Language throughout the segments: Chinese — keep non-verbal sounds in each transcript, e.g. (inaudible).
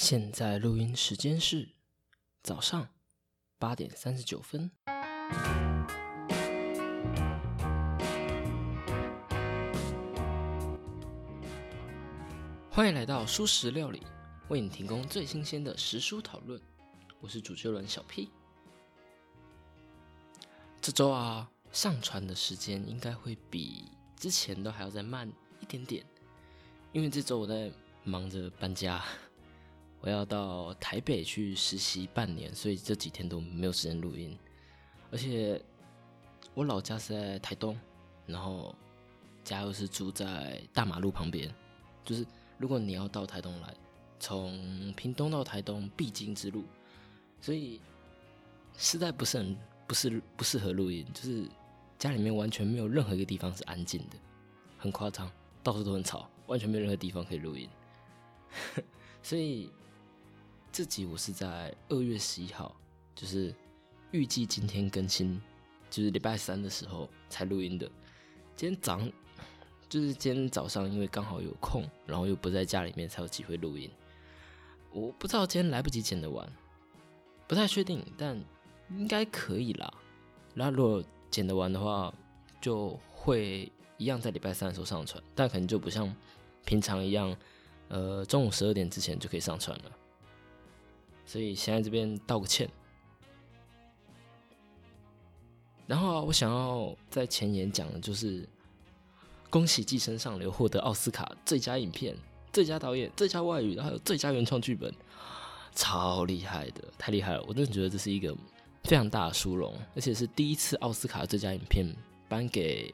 现在录音时间是早上八点三十九分。欢迎来到素食料理，为你提供最新鲜的食书讨论。我是主持人小 P。这周啊，上传的时间应该会比之前都还要再慢一点点，因为这周我在忙着搬家，我要到台北去实习半年，所以这几天都没有时间录音。而且我老家是在台东，然后家又是住在大马路旁边，就是如果你要到台东来，从屏东到台东必经之路，所以实在不是很不是不适合录音，就是家里面完全没有任何一个地方是安静的，很夸张，到处都很吵，完全没有任何地方可以录音。(laughs) 所以这集我是在二月十一号，就是预计今天更新，就是礼拜三的时候才录音的。今天早上就是今天早上，因为刚好有空，然后又不在家里面，才有机会录音。我不知道今天来不及剪得完，不太确定，但应该可以啦。然后如果剪得完的话，就会一样在礼拜三的时候上传，但可能就不像平常一样。呃，中午十二点之前就可以上传了，所以先在这边道个歉。然后啊，我想要在前言讲的就是，恭喜《寄生上流》获得奥斯卡最佳影片、最佳导演、最佳外语，还有最佳原创剧本，超厉害的，太厉害了！我真的觉得这是一个非常大的殊荣，而且是第一次奥斯卡最佳影片颁给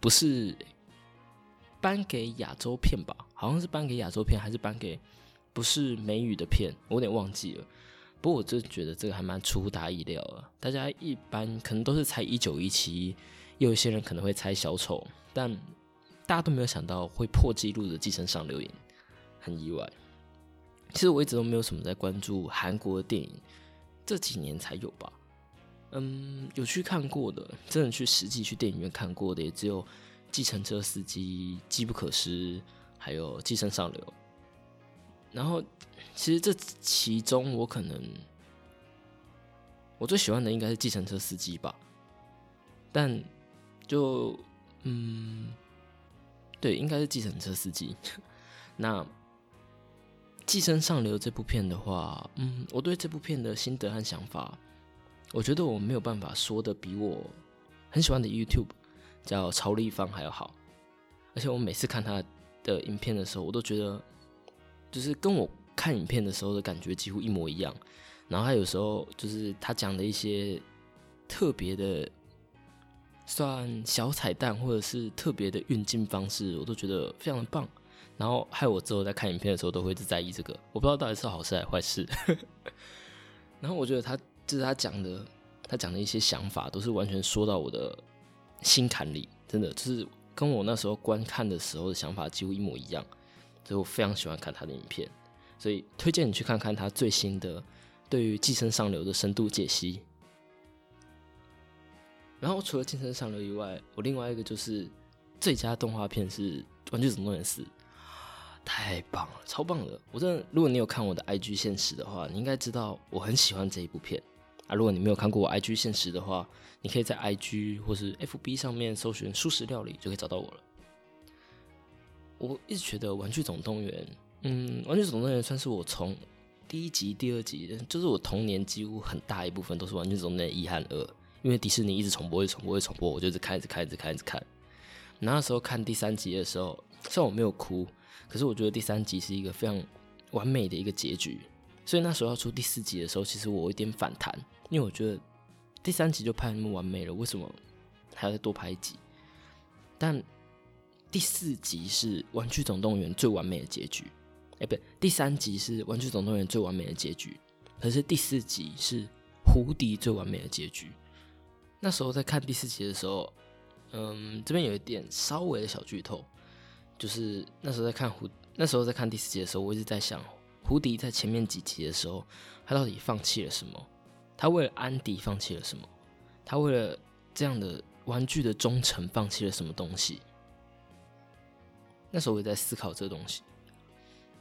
不是。颁给亚洲片吧，好像是颁给亚洲片，还是颁给不是美语的片，我有点忘记了。不过我真觉得这个还蛮出乎大家意料的。大家一般可能都是猜一九一七，有一些人可能会猜小丑，但大家都没有想到会破纪录的《寄生上流》影，很意外。其实我一直都没有什么在关注韩国的电影，这几年才有吧。嗯，有去看过的，真的去实际去电影院看过的，也只有。计程车司机、机不可失，还有寄生上流。然后，其实这其中我可能我最喜欢的应该是计程车司机吧。但就嗯，对，应该是计程车司机。(laughs) 那寄生上流这部片的话，嗯，我对这部片的心得和想法，我觉得我没有办法说的比我很喜欢的 YouTube。叫曹立芳还要好，而且我每次看他的影片的时候，我都觉得就是跟我看影片的时候的感觉几乎一模一样。然后他有时候就是他讲的一些特别的，算小彩蛋或者是特别的运镜方式，我都觉得非常的棒。然后害我之后在看影片的时候都会一直在意这个，我不知道到底是好事还是坏事。(laughs) 然后我觉得他就是他讲的，他讲的一些想法都是完全说到我的。心坎里真的就是跟我那时候观看的时候的想法几乎一模一样，所以我非常喜欢看他的影片，所以推荐你去看看他最新的对于《寄生上流》的深度解析。然后除了《寄生上流》以外，我另外一个就是最佳动画片是《玩具总动员四》，太棒了，超棒的！我真的，如果你有看我的 IG 现实的话，你应该知道我很喜欢这一部片。啊，如果你没有看过我 IG 现实的话，你可以在 IG 或是 FB 上面搜寻“素食料理”就可以找到我了。我一直觉得《玩具总动员》，嗯，《玩具总动员》算是我从第一集、第二集，就是我童年几乎很大一部分都是《玩具总动员》一和二，因为迪士尼一直重播、一直重播、一直重播，我就一直看、一直看、一直看、一直看。那时候看第三集的时候，虽然我没有哭，可是我觉得第三集是一个非常完美的一个结局。所以那时候要出第四集的时候，其实我有点反弹，因为我觉得第三集就拍那么完美了，为什么还要再多拍一集？但第四集是《玩具总动员》最完美的结局，哎，不对，第三集是《玩具总动员》最完美的结局，可是第四集是胡迪最完美的结局。那时候在看第四集的时候，嗯，这边有一点稍微的小剧透，就是那时候在看胡，那时候在看第四集的时候，我一直在想。胡迪在前面几集的时候，他到底放弃了什么？他为了安迪放弃了什么？他为了这样的玩具的忠诚放弃了什么东西？那时候我也在思考这个东西。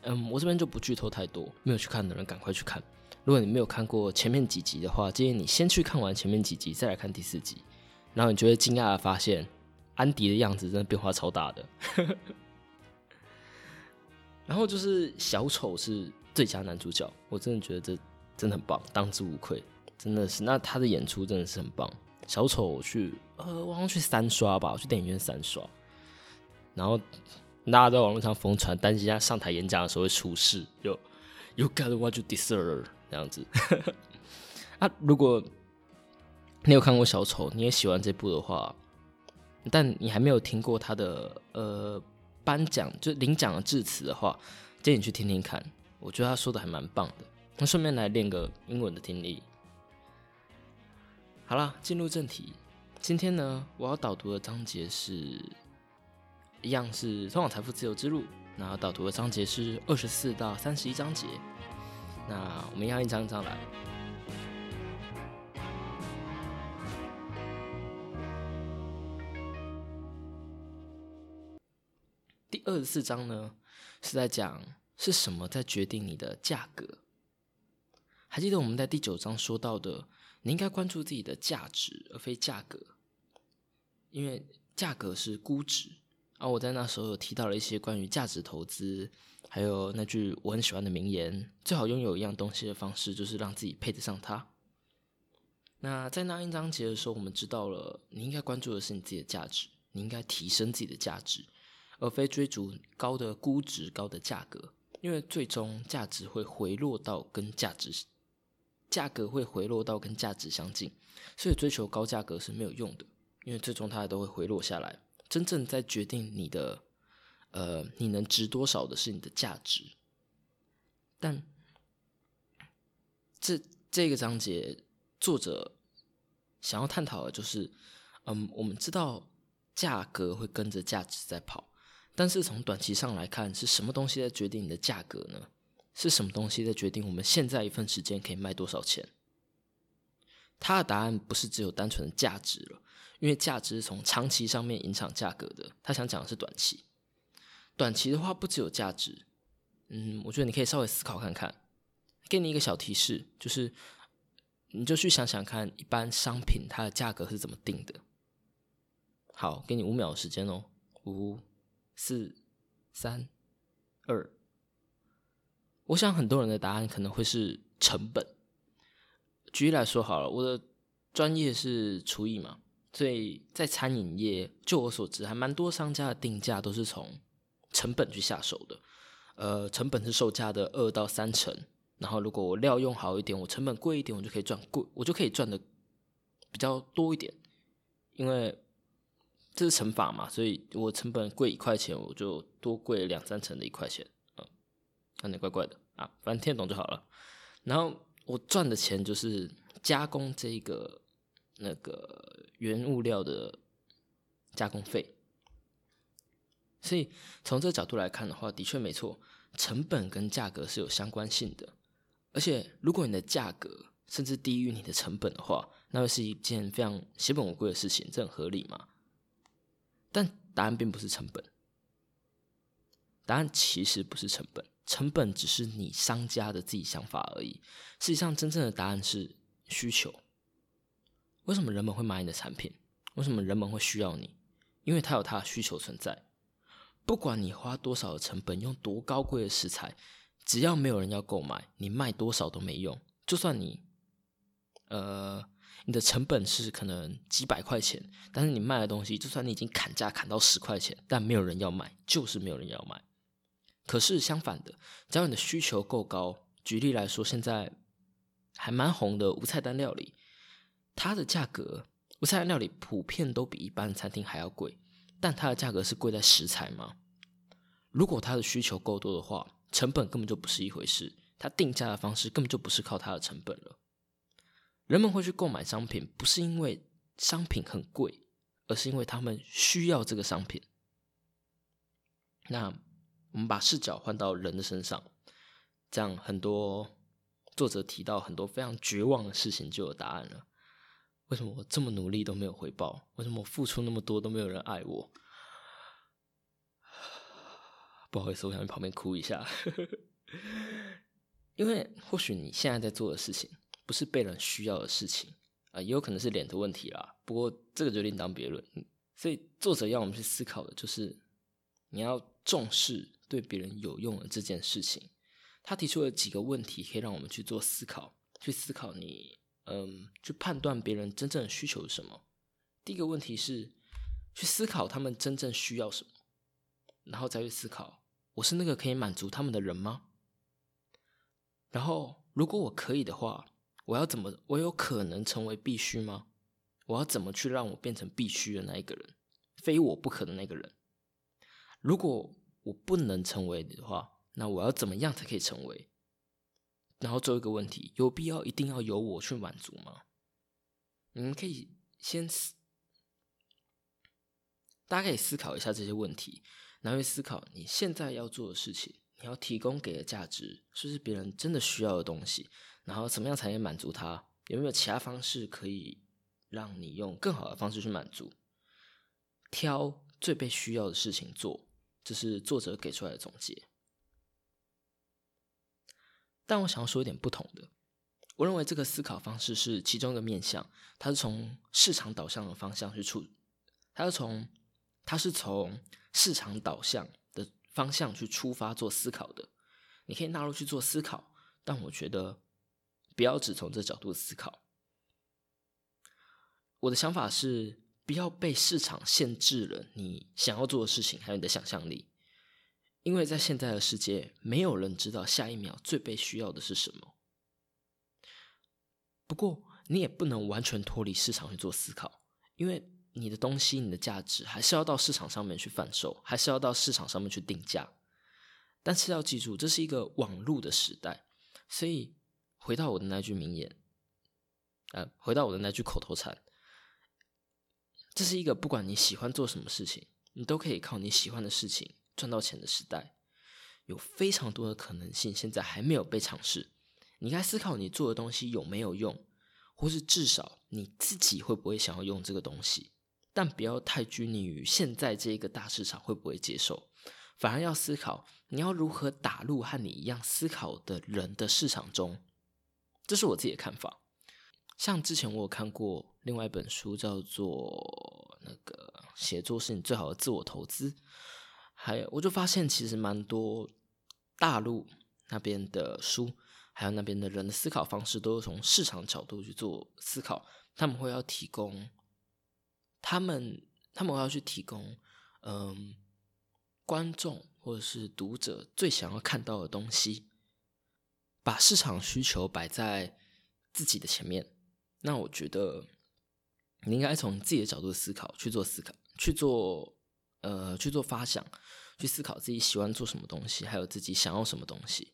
嗯，我这边就不剧透太多，没有去看的人赶快去看。如果你没有看过前面几集的话，建议你先去看完前面几集，再来看第四集，然后你就会惊讶的发现，安迪的样子真的变化超大的。(laughs) 然后就是小丑是最佳男主角，我真的觉得这真的很棒，当之无愧，真的是。那他的演出真的是很棒。小丑去，呃，我好像去三刷吧，我去电影院三刷。然后大家在网络上疯传，担心他上台演讲的时候会出事，有 You got what you deserve 这样子。(laughs) 啊，如果你有看过小丑，你也喜欢这部的话，但你还没有听过他的呃颁奖就领奖的致辞的话，建议你去听听看。我觉得他说的还蛮棒的。那顺便来练个英文的听力。好了，进入正题。今天呢，我要导读的章节是一样是通往财富自由之路。那导读的章节是二十四到三十一章节。那我们一样一张一张来。第二十四章呢，是在讲是什么在决定你的价格。还记得我们在第九章说到的？你应该关注自己的价值，而非价格，因为价格是估值。而我在那时候有提到了一些关于价值投资，还有那句我很喜欢的名言：最好拥有一样东西的方式，就是让自己配得上它。那在那一章节的时候，我们知道了，你应该关注的是你自己的价值，你应该提升自己的价值，而非追逐高的估值、高的价格，因为最终价值会回落到跟价值。价格会回落到跟价值相近，所以追求高价格是没有用的，因为最终它都会回落下来。真正在决定你的，呃，你能值多少的是你的价值。但这这个章节作者想要探讨的就是，嗯，我们知道价格会跟着价值在跑，但是从短期上来看，是什么东西在决定你的价格呢？是什么东西在决定我们现在一份时间可以卖多少钱？他的答案不是只有单纯的价值了，因为价值是从长期上面影响价格的。他想讲的是短期，短期的话不只有价值。嗯，我觉得你可以稍微思考看看。给你一个小提示，就是你就去想想看，一般商品它的价格是怎么定的。好，给你五秒的时间哦，五、四、三、二。我想很多人的答案可能会是成本。举例来说好了，我的专业是厨艺嘛，所以在餐饮业，就我所知，还蛮多商家的定价都是从成本去下手的。呃，成本是售价的二到三成，然后如果我料用好一点，我成本贵一点，我就可以赚贵，我就可以赚的比较多一点，因为这是乘法嘛，所以我成本贵一块钱，我就多贵两三成的一块钱。嗯有点怪怪的啊，反正听懂就好了。然后我赚的钱就是加工这个那个原物料的加工费。所以从这个角度来看的话，的确没错，成本跟价格是有相关性的。而且如果你的价格甚至低于你的成本的话，那会是一件非常血本无归的事情，这很合理嘛？但答案并不是成本，答案其实不是成本。成本只是你商家的自己想法而已。实际上，真正的答案是需求。为什么人们会买你的产品？为什么人们会需要你？因为他有他的需求存在。不管你花多少的成本，用多高贵的食材，只要没有人要购买，你卖多少都没用。就算你，呃，你的成本是可能几百块钱，但是你卖的东西，就算你已经砍价砍到十块钱，但没有人要买，就是没有人要买。可是相反的，只要你的需求够高，举例来说，现在还蛮红的无菜单料理，它的价格无菜料理普遍都比一般餐厅还要贵，但它的价格是贵在食材吗？如果它的需求够多的话，成本根本就不是一回事，它定价的方式根本就不是靠它的成本了。人们会去购买商品，不是因为商品很贵，而是因为他们需要这个商品。那。我们把视角换到人的身上，这样很多作者提到很多非常绝望的事情就有答案了。为什么我这么努力都没有回报？为什么我付出那么多都没有人爱我？不好意思，我想去旁边哭一下。(laughs) 因为或许你现在在做的事情不是被人需要的事情啊，也有可能是脸的问题啦。不过这个就另当别论。所以作者要我们去思考的就是，你要重视对别人有用的这件事情。他提出了几个问题，可以让我们去做思考，去思考你，嗯，去判断别人真正的需求是什么。第一个问题是，去思考他们真正需要什么，然后再去思考，我是那个可以满足他们的人吗？然后，如果我可以的话，我要怎么？我有可能成为必须吗？我要怎么去让我变成必须的那一个人，非我不可的那个人？如果我不能成为的话，那我要怎么样才可以成为？然后最后一个问题，有必要一定要由我去满足吗？你们可以先思，大家可以思考一下这些问题，然后去思考你现在要做的事情，你要提供给的价值，是不是别人真的需要的东西？然后怎么样才能满足他？有没有其他方式可以让你用更好的方式去满足？挑最被需要的事情做，这是作者给出来的总结。但我想要说一点不同的，我认为这个思考方式是其中一个面向，它是从市场导向的方向去处，它是从它是从市场导向的方向去出发做思考的。你可以纳入去做思考，但我觉得不要只从这角度思考。我的想法是，不要被市场限制了你想要做的事情，还有你的想象力。因为在现在的世界，没有人知道下一秒最被需要的是什么。不过，你也不能完全脱离市场去做思考，因为你的东西、你的价值还是要到市场上面去贩售，还是要到市场上面去定价。但是要记住，这是一个网络的时代，所以回到我的那句名言，呃，回到我的那句口头禅，这是一个不管你喜欢做什么事情，你都可以靠你喜欢的事情。赚到钱的时代，有非常多的可能性，现在还没有被尝试。你该思考你做的东西有没有用，或是至少你自己会不会想要用这个东西。但不要太拘泥于现在这一个大市场会不会接受，反而要思考你要如何打入和你一样思考的人的市场中。这是我自己的看法。像之前我有看过另外一本书，叫做《那个写作是你最好的自我投资》。还有，我就发现其实蛮多大陆那边的书，还有那边的人的思考方式，都是从市场角度去做思考。他们会要提供，他们他们要去提供，嗯，观众或者是读者最想要看到的东西，把市场需求摆在自己的前面。那我觉得你应该从自己的角度思考，去做思考，去做。呃，去做发想，去思考自己喜欢做什么东西，还有自己想要什么东西。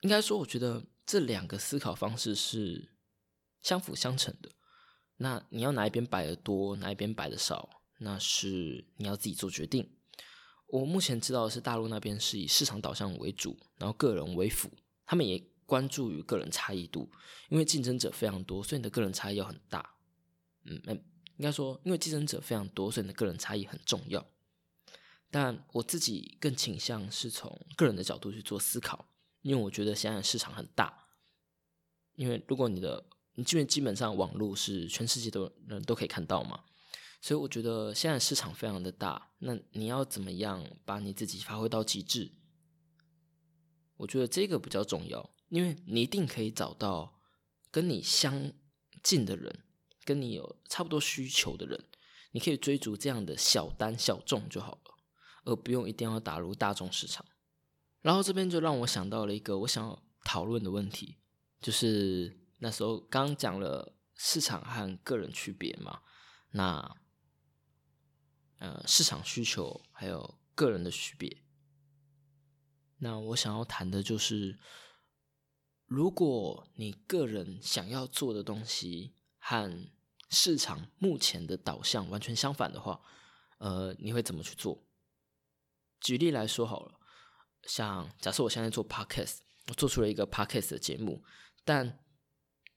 应该说，我觉得这两个思考方式是相辅相成的。那你要哪一边摆的多，哪一边摆的少，那是你要自己做决定。我目前知道的是，大陆那边是以市场导向为主，然后个人为辅。他们也关注于个人差异度，因为竞争者非常多，所以你的个人差异要很大。嗯，那。应该说，因为竞争者非常多，所以你的个人差异很重要。但我自己更倾向是从个人的角度去做思考，因为我觉得现在市场很大。因为如果你的，你基本基本上网络是全世界都人都可以看到嘛，所以我觉得现在市场非常的大。那你要怎么样把你自己发挥到极致？我觉得这个比较重要，因为你一定可以找到跟你相近的人。跟你有差不多需求的人，你可以追逐这样的小单小众就好了，而不用一定要打入大众市场。然后这边就让我想到了一个我想要讨论的问题，就是那时候刚讲了市场和个人区别嘛，那呃市场需求还有个人的区别，那我想要谈的就是，如果你个人想要做的东西和市场目前的导向完全相反的话，呃，你会怎么去做？举例来说好了，像假设我现在做 podcast，我做出了一个 podcast 的节目，但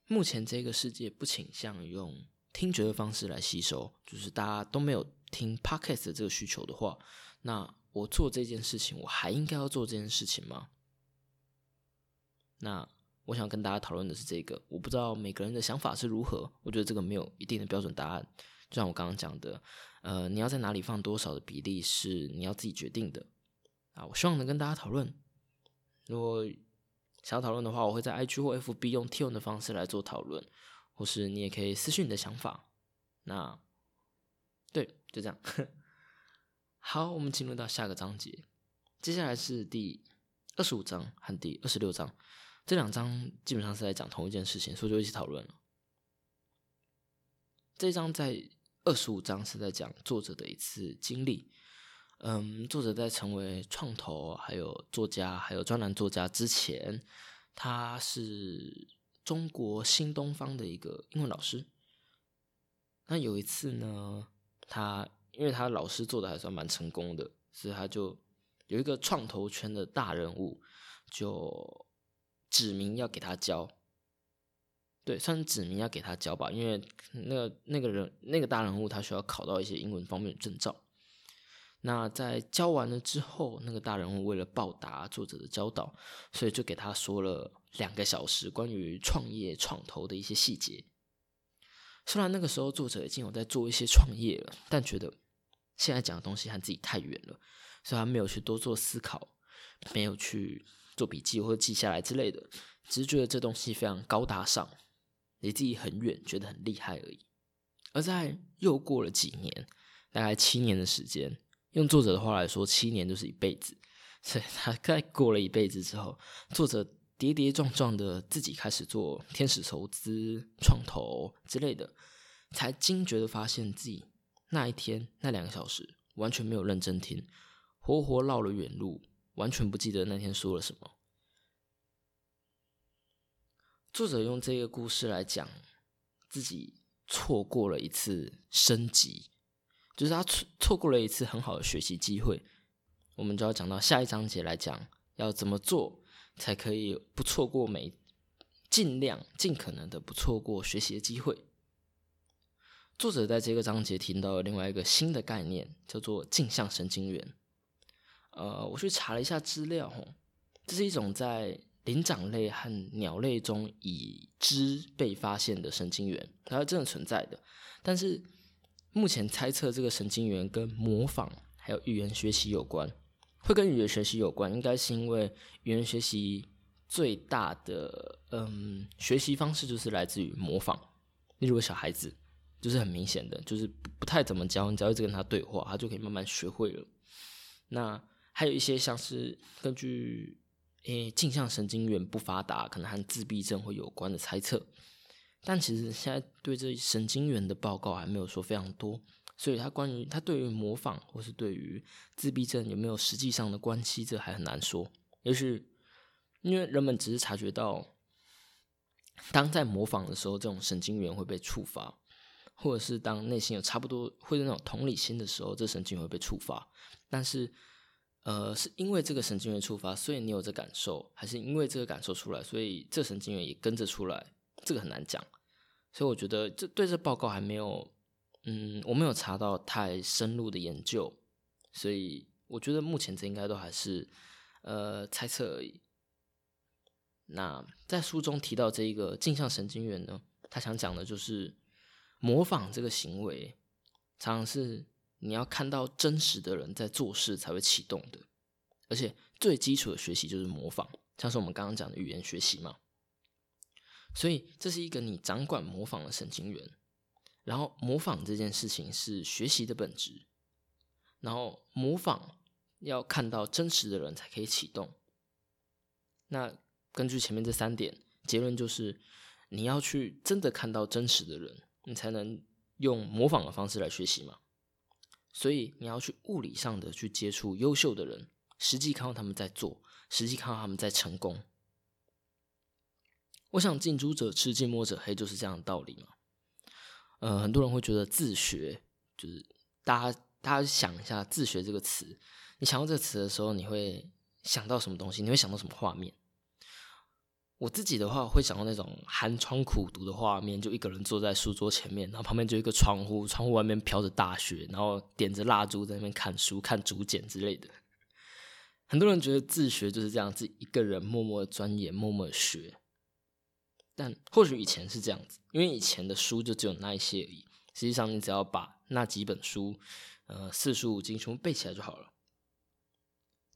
目前这个世界不倾向用听觉的方式来吸收，就是大家都没有听 podcast 的这个需求的话，那我做这件事情，我还应该要做这件事情吗？那我想跟大家讨论的是这个，我不知道每个人的想法是如何。我觉得这个没有一定的标准答案，就像我刚刚讲的，呃，你要在哪里放多少的比例是你要自己决定的啊。我希望能跟大家讨论。如果想要讨论的话，我会在 IG 或 FB 用 T 文的方式来做讨论，或是你也可以私信你的想法。那对，就这样。(laughs) 好，我们进入到下个章节，接下来是第二十五章和第二十六章。这两章基本上是在讲同一件事情，所以就一起讨论了。这一章在二十五章是在讲作者的一次经历。嗯，作者在成为创投、还有作家、还有专栏作家之前，他是中国新东方的一个英文老师。那有一次呢，他因为他老师做的还算蛮成功的，所以他就有一个创投圈的大人物就。指明要给他教，对，算是指明要给他教吧，因为那个那个人那个大人物他需要考到一些英文方面的证照。那在教完了之后，那个大人物为了报答作者的教导，所以就给他说了两个小时关于创业创投的一些细节。虽然那个时候作者已经有在做一些创业了，但觉得现在讲的东西和自己太远了，所以他没有去多做思考，没有去。做笔记或者记下来之类的，只是觉得这东西非常高大上，离自己很远，觉得很厉害而已。而在又过了几年，大概七年的时间，用作者的话来说，七年就是一辈子。所以他在过了一辈子之后，作者跌跌撞撞的自己开始做天使投资、创投之类的，才惊觉的发现自己那一天那两个小时完全没有认真听，活活绕了远路。完全不记得那天说了什么。作者用这个故事来讲自己错过了一次升级，就是他错错过了一次很好的学习机会。我们就要讲到下一章节来讲，要怎么做才可以不错过每尽量尽可能的不错过学习的机会。作者在这个章节提到了另外一个新的概念，叫做镜像神经元。呃，我去查了一下资料，这是一种在灵长类和鸟类中已知被发现的神经元，它是真的存在的。但是目前猜测这个神经元跟模仿还有语言学习有关，会跟语言学习有关，应该是因为语言学习最大的嗯学习方式就是来自于模仿。例如小孩子就是很明显的，就是不太怎么教，你只要一直跟他对话，他就可以慢慢学会了。那还有一些像是根据诶镜像神经元不发达，可能和自闭症会有关的猜测，但其实现在对这神经元的报告还没有说非常多，所以他关于他对于模仿或是对于自闭症有没有实际上的关系，这还很难说。也许因为人们只是察觉到，当在模仿的时候，这种神经元会被触发，或者是当内心有差不多会有那种同理心的时候，这神经元会被触发，但是。呃，是因为这个神经元触发，所以你有这感受，还是因为这个感受出来，所以这神经元也跟着出来？这个很难讲。所以我觉得这对这报告还没有，嗯，我没有查到太深入的研究，所以我觉得目前这应该都还是呃猜测而已。那在书中提到这一个镜像神经元呢，他想讲的就是模仿这个行为，常常是。你要看到真实的人在做事才会启动的，而且最基础的学习就是模仿，像是我们刚刚讲的语言学习嘛。所以这是一个你掌管模仿的神经元，然后模仿这件事情是学习的本质，然后模仿要看到真实的人才可以启动。那根据前面这三点，结论就是你要去真的看到真实的人，你才能用模仿的方式来学习嘛。所以你要去物理上的去接触优秀的人，实际看到他们在做，实际看到他们在成功。我想近朱者赤，近墨者黑，就是这样的道理嘛。呃，很多人会觉得自学就是大家大家想一下自学这个词，你想到这个词的时候，你会想到什么东西？你会想到什么画面？我自己的话会想到那种寒窗苦读的画面，就一个人坐在书桌前面，然后旁边就一个窗户，窗户外面飘着大雪，然后点着蜡烛在那边看书、看竹简之类的。很多人觉得自学就是这样，自己一个人默默钻研、默默学。但或许以前是这样子，因为以前的书就只有那一些而已。实际上，你只要把那几本书，呃，四书五经全部背起来就好了。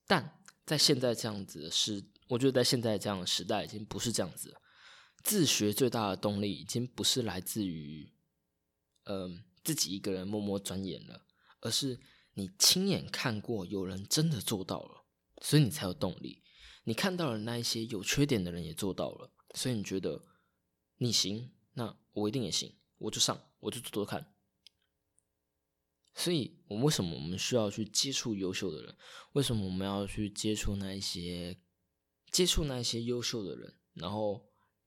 但在现在这样子的时，我觉得在现在这样的时代，已经不是这样子。自学最大的动力，已经不是来自于，嗯，自己一个人默默钻研了，而是你亲眼看过有人真的做到了，所以你才有动力。你看到了那一些有缺点的人也做到了，所以你觉得。你行，那我一定也行，我就上，我就做做看。所以，我们为什么我们需要去接触优秀的人？为什么我们要去接触那一些接触那些优秀的人？然后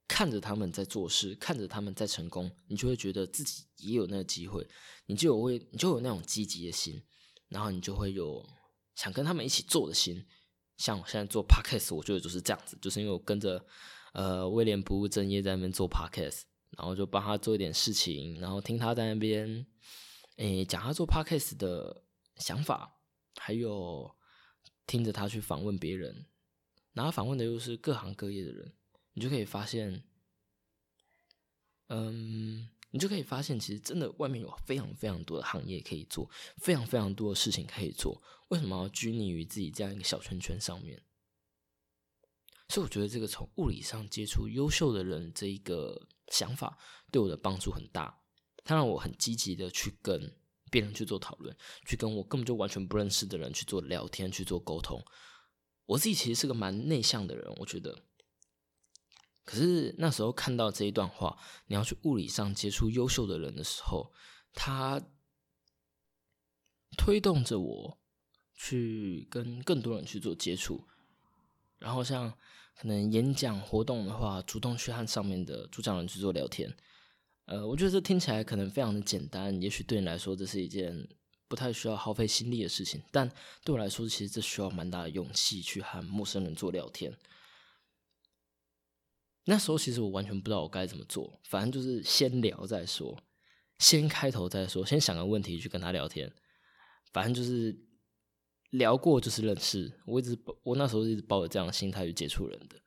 看着他们在做事，看着他们在成功，你就会觉得自己也有那个机会，你就有会，你就有那种积极的心，然后你就会有想跟他们一起做的心。像我现在做 podcast，我觉得就是这样子，就是因为我跟着。呃，威廉不务正业在那边做 podcast，然后就帮他做一点事情，然后听他在那边，诶，讲他做 podcast 的想法，还有听着他去访问别人，然后访问的又是各行各业的人，你就可以发现，嗯，你就可以发现，其实真的外面有非常非常多的行业可以做，非常非常多的事情可以做，为什么要拘泥于自己这样一个小圈圈上面？所以我觉得这个从物理上接触优秀的人这一个想法对我的帮助很大，它让我很积极的去跟别人去做讨论，去跟我根本就完全不认识的人去做聊天、去做沟通。我自己其实是个蛮内向的人，我觉得。可是那时候看到这一段话，你要去物理上接触优秀的人的时候，他推动着我去跟更多人去做接触。然后像可能演讲活动的话，主动去和上面的主讲人去做聊天，呃，我觉得这听起来可能非常的简单，也许对你来说这是一件不太需要耗费心力的事情，但对我来说，其实这需要蛮大的勇气去和陌生人做聊天。那时候其实我完全不知道我该怎么做，反正就是先聊再说，先开头再说，先想个问题去跟他聊天，反正就是。聊过就是认识，我一直我那时候一直抱着这样的心态去接触人的，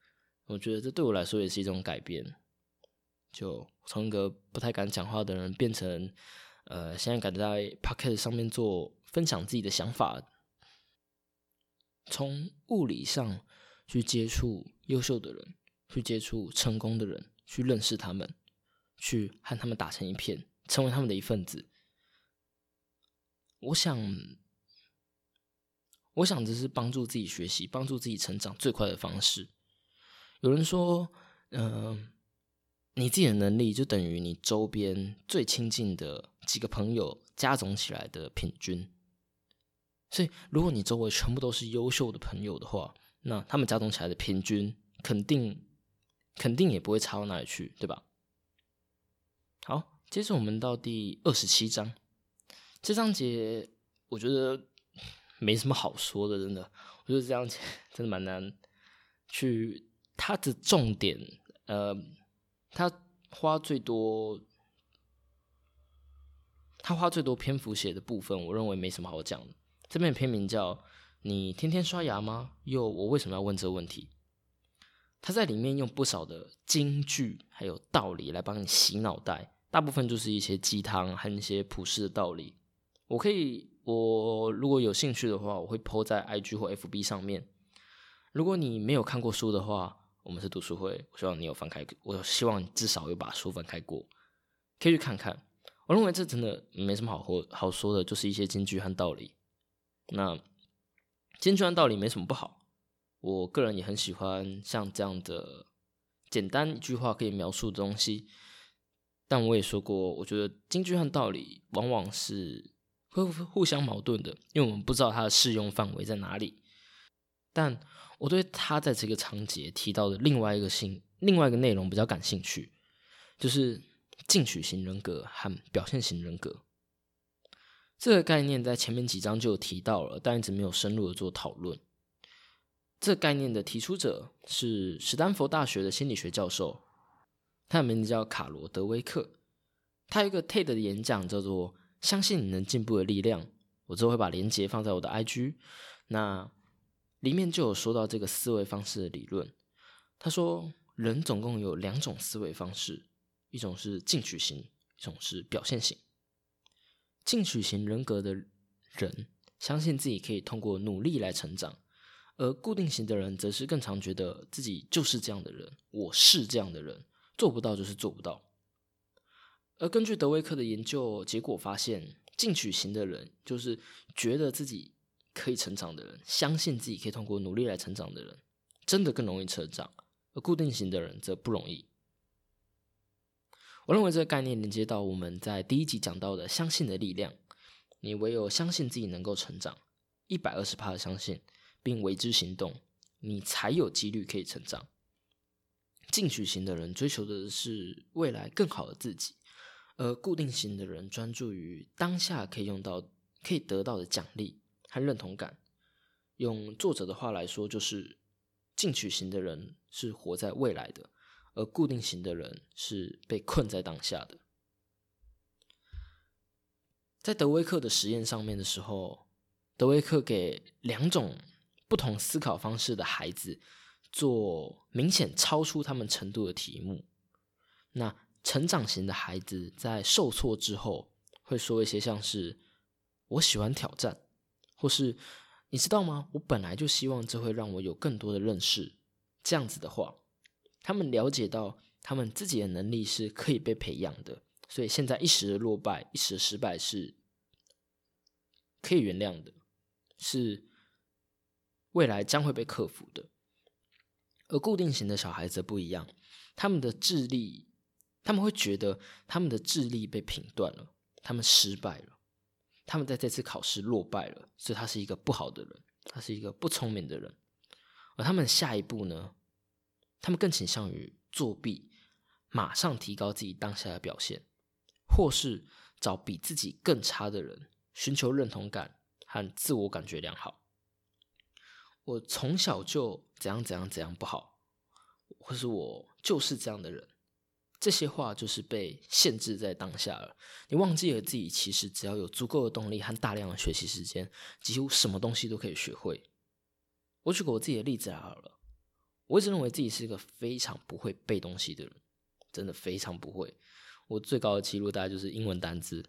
我觉得这对我来说也是一种改变，就从一个不太敢讲话的人变成，呃，现在敢在 p o c k e t 上面做分享自己的想法，从物理上去接触优秀的人，去接触成功的人，去认识他们，去和他们打成一片，成为他们的一份子，我想。我想这是帮助自己学习、帮助自己成长最快的方式。有人说，嗯，你自己的能力就等于你周边最亲近的几个朋友加总起来的平均。所以，如果你周围全部都是优秀的朋友的话，那他们加总起来的平均肯定肯定也不会差到哪里去，对吧？好，接着我们到第二十七章，这章节我觉得。没什么好说的，真的，我觉得这样 (laughs) 真的蛮难去。它的重点，呃，他花最多，他花最多篇幅写的部分，我认为没什么好讲的。这篇篇名叫《你天天刷牙吗？又我为什么要问这个问题？》他在里面用不少的金句还有道理来帮你洗脑袋，大部分就是一些鸡汤和一些普世的道理。我可以。我如果有兴趣的话，我会 po 在 IG 或 FB 上面。如果你没有看过书的话，我们是读书会，我希望你有翻开，我希望你至少有把书翻开过，可以去看看。我认为这真的没什么好说好说的，就是一些金句和道理。那金句和道理没什么不好，我个人也很喜欢像这样的简单一句话可以描述的东西。但我也说过，我觉得金句和道理往往是。会互相矛盾的，因为我们不知道它的适用范围在哪里。但我对他在这个章节提到的另外一个性、另外一个内容比较感兴趣，就是进取型人格和表现型人格。这个概念在前面几章就有提到了，但一直没有深入的做讨论。这概念的提出者是史丹佛大学的心理学教授，他的名字叫卡罗德威克。他有一个 TED 的演讲叫做“相信你能进步的力量”，我之后会把链接放在我的 IG。那里面就有说到这个思维方式的理论。他说，人总共有两种思维方式，一种是进取型，一种是表现型。进取型人格的人相信自己可以通过努力来成长。而固定型的人则是更常觉得自己就是这样的人，我是这样的人，做不到就是做不到。而根据德威克的研究结果发现，进取型的人就是觉得自己可以成长的人，相信自己可以通过努力来成长的人，真的更容易成长；而固定型的人则不容易。我认为这个概念连接到我们在第一集讲到的相信的力量，你唯有相信自己能够成长，一百二十趴的相信。并为之行动，你才有几率可以成长。进取型的人追求的是未来更好的自己，而固定型的人专注于当下可以用到、可以得到的奖励和认同感。用作者的话来说，就是进取型的人是活在未来的，而固定型的人是被困在当下的。在德威克的实验上面的时候，德威克给两种。不同思考方式的孩子做明显超出他们程度的题目。那成长型的孩子在受挫之后会说一些像是“我喜欢挑战”或是“你知道吗？我本来就希望这会让我有更多的认识”这样子的话。他们了解到他们自己的能力是可以被培养的，所以现在一时的落败、一时的失败是可以原谅的，是。未来将会被克服的，而固定型的小孩子不一样，他们的智力，他们会觉得他们的智力被评断了，他们失败了，他们在这次考试落败了，所以他是一个不好的人，他是一个不聪明的人，而他们下一步呢，他们更倾向于作弊，马上提高自己当下的表现，或是找比自己更差的人，寻求认同感和自我感觉良好。我从小就怎样怎样怎样不好，或是我就是这样的人，这些话就是被限制在当下了。你忘记了自己其实只要有足够的动力和大量的学习时间，几乎什么东西都可以学会。我举个我自己的例子好了，我一直认为自己是一个非常不会背东西的人，真的非常不会。我最高的记录大概就是英文单字，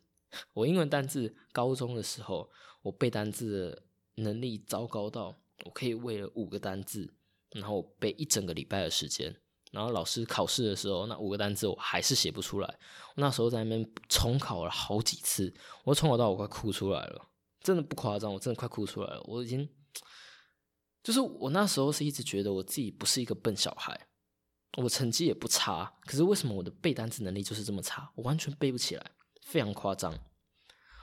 我英文单字高中的时候，我背单字的能力糟糕到。我可以为了五个单字，然后背一整个礼拜的时间，然后老师考试的时候，那五个单字我还是写不出来。我那时候在那边重考了好几次，我重考到我快哭出来了，真的不夸张，我真的快哭出来了。我已经，就是我那时候是一直觉得我自己不是一个笨小孩，我成绩也不差，可是为什么我的背单词能力就是这么差？我完全背不起来，非常夸张。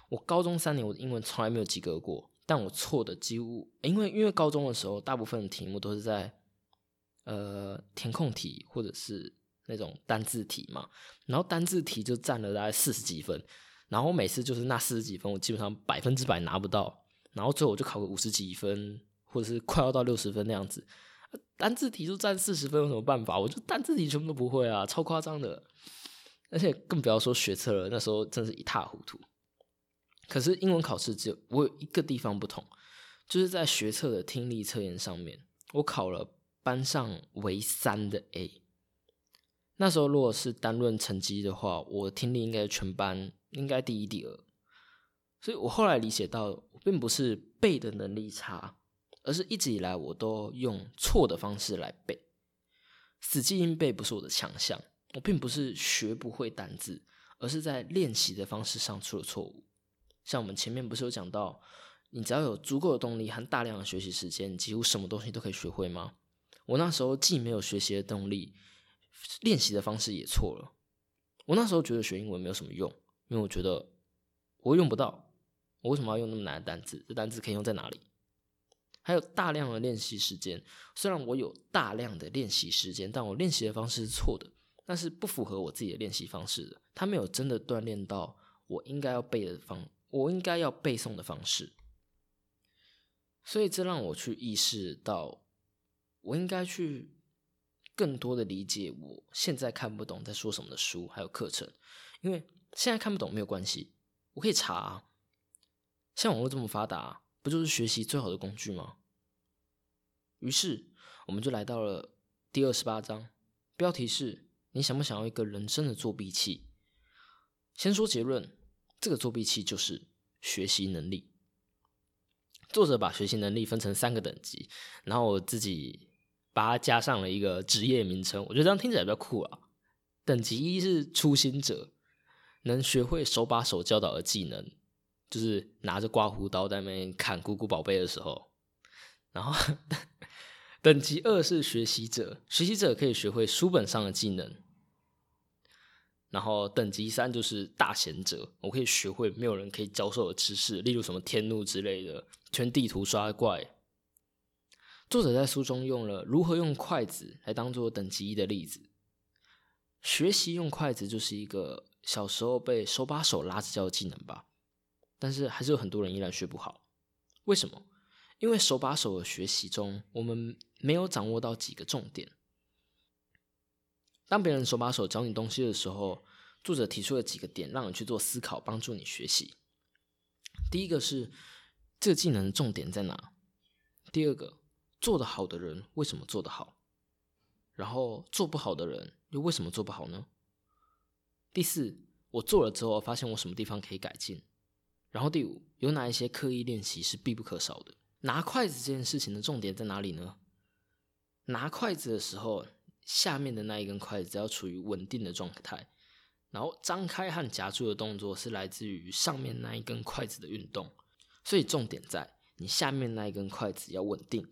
我高中三年，我的英文从来没有及格过。但我错的几乎，因为因为高中的时候，大部分的题目都是在呃填空题或者是那种单字题嘛，然后单字题就占了大概四十几分，然后每次就是那四十几分，我基本上百分之百拿不到，然后最后我就考个五十几分，或者是快要到六十分那样子，单字题就占四十分，有什么办法？我就单字题全部都不会啊，超夸张的，而且更不要说学测了，那时候真是一塌糊涂。可是英文考试只有我有一个地方不同，就是在学测的听力测验上面，我考了班上唯三的 A。那时候如果是单论成绩的话，我听力应该全班应该第一第二。所以我后来理解到，并不是背的能力差，而是一直以来我都用错的方式来背，死记硬背不是我的强项。我并不是学不会单字，而是在练习的方式上出了错误。像我们前面不是有讲到，你只要有足够的动力和大量的学习时间，几乎什么东西都可以学会吗？我那时候既没有学习的动力，练习的方式也错了。我那时候觉得学英文没有什么用，因为我觉得我用不到，我为什么要用那么难的单词？这单词可以用在哪里？还有大量的练习时间，虽然我有大量的练习时间，但我练习的方式是错的，但是不符合我自己的练习方式的，他没有真的锻炼到我应该要背的方。我应该要背诵的方式，所以这让我去意识到，我应该去更多的理解我现在看不懂在说什么的书还有课程，因为现在看不懂没有关系，我可以查。像网络这么发达，不就是学习最好的工具吗？于是，我们就来到了第二十八章，标题是“你想不想要一个人生的作弊器？”先说结论，这个作弊器就是学习能力。作者把学习能力分成三个等级，然后我自己把它加上了一个职业名称，我觉得这样听起来比较酷啊。等级一是初心者，能学会手把手教导的技能，就是拿着刮胡刀在那边砍姑姑宝贝的时候。然后 (laughs) 等级二是学习者，学习者可以学会书本上的技能。然后等级三就是大贤者，我可以学会没有人可以教授的知识，例如什么天怒之类的，全地图刷怪。作者在书中用了如何用筷子来当做等级一的例子。学习用筷子就是一个小时候被手把手拉着教的技能吧，但是还是有很多人依然学不好。为什么？因为手把手的学习中，我们没有掌握到几个重点。当别人手把手教你东西的时候，作者提出了几个点，让你去做思考，帮助你学习。第一个是这个技能的重点在哪？第二个，做得好的人为什么做得好？然后做不好的人又为什么做不好呢？第四，我做了之后发现我什么地方可以改进？然后第五，有哪一些刻意练习是必不可少的？拿筷子这件事情的重点在哪里呢？拿筷子的时候。下面的那一根筷子要处于稳定的状态，然后张开和夹住的动作是来自于上面那一根筷子的运动，所以重点在你下面那一根筷子要稳定，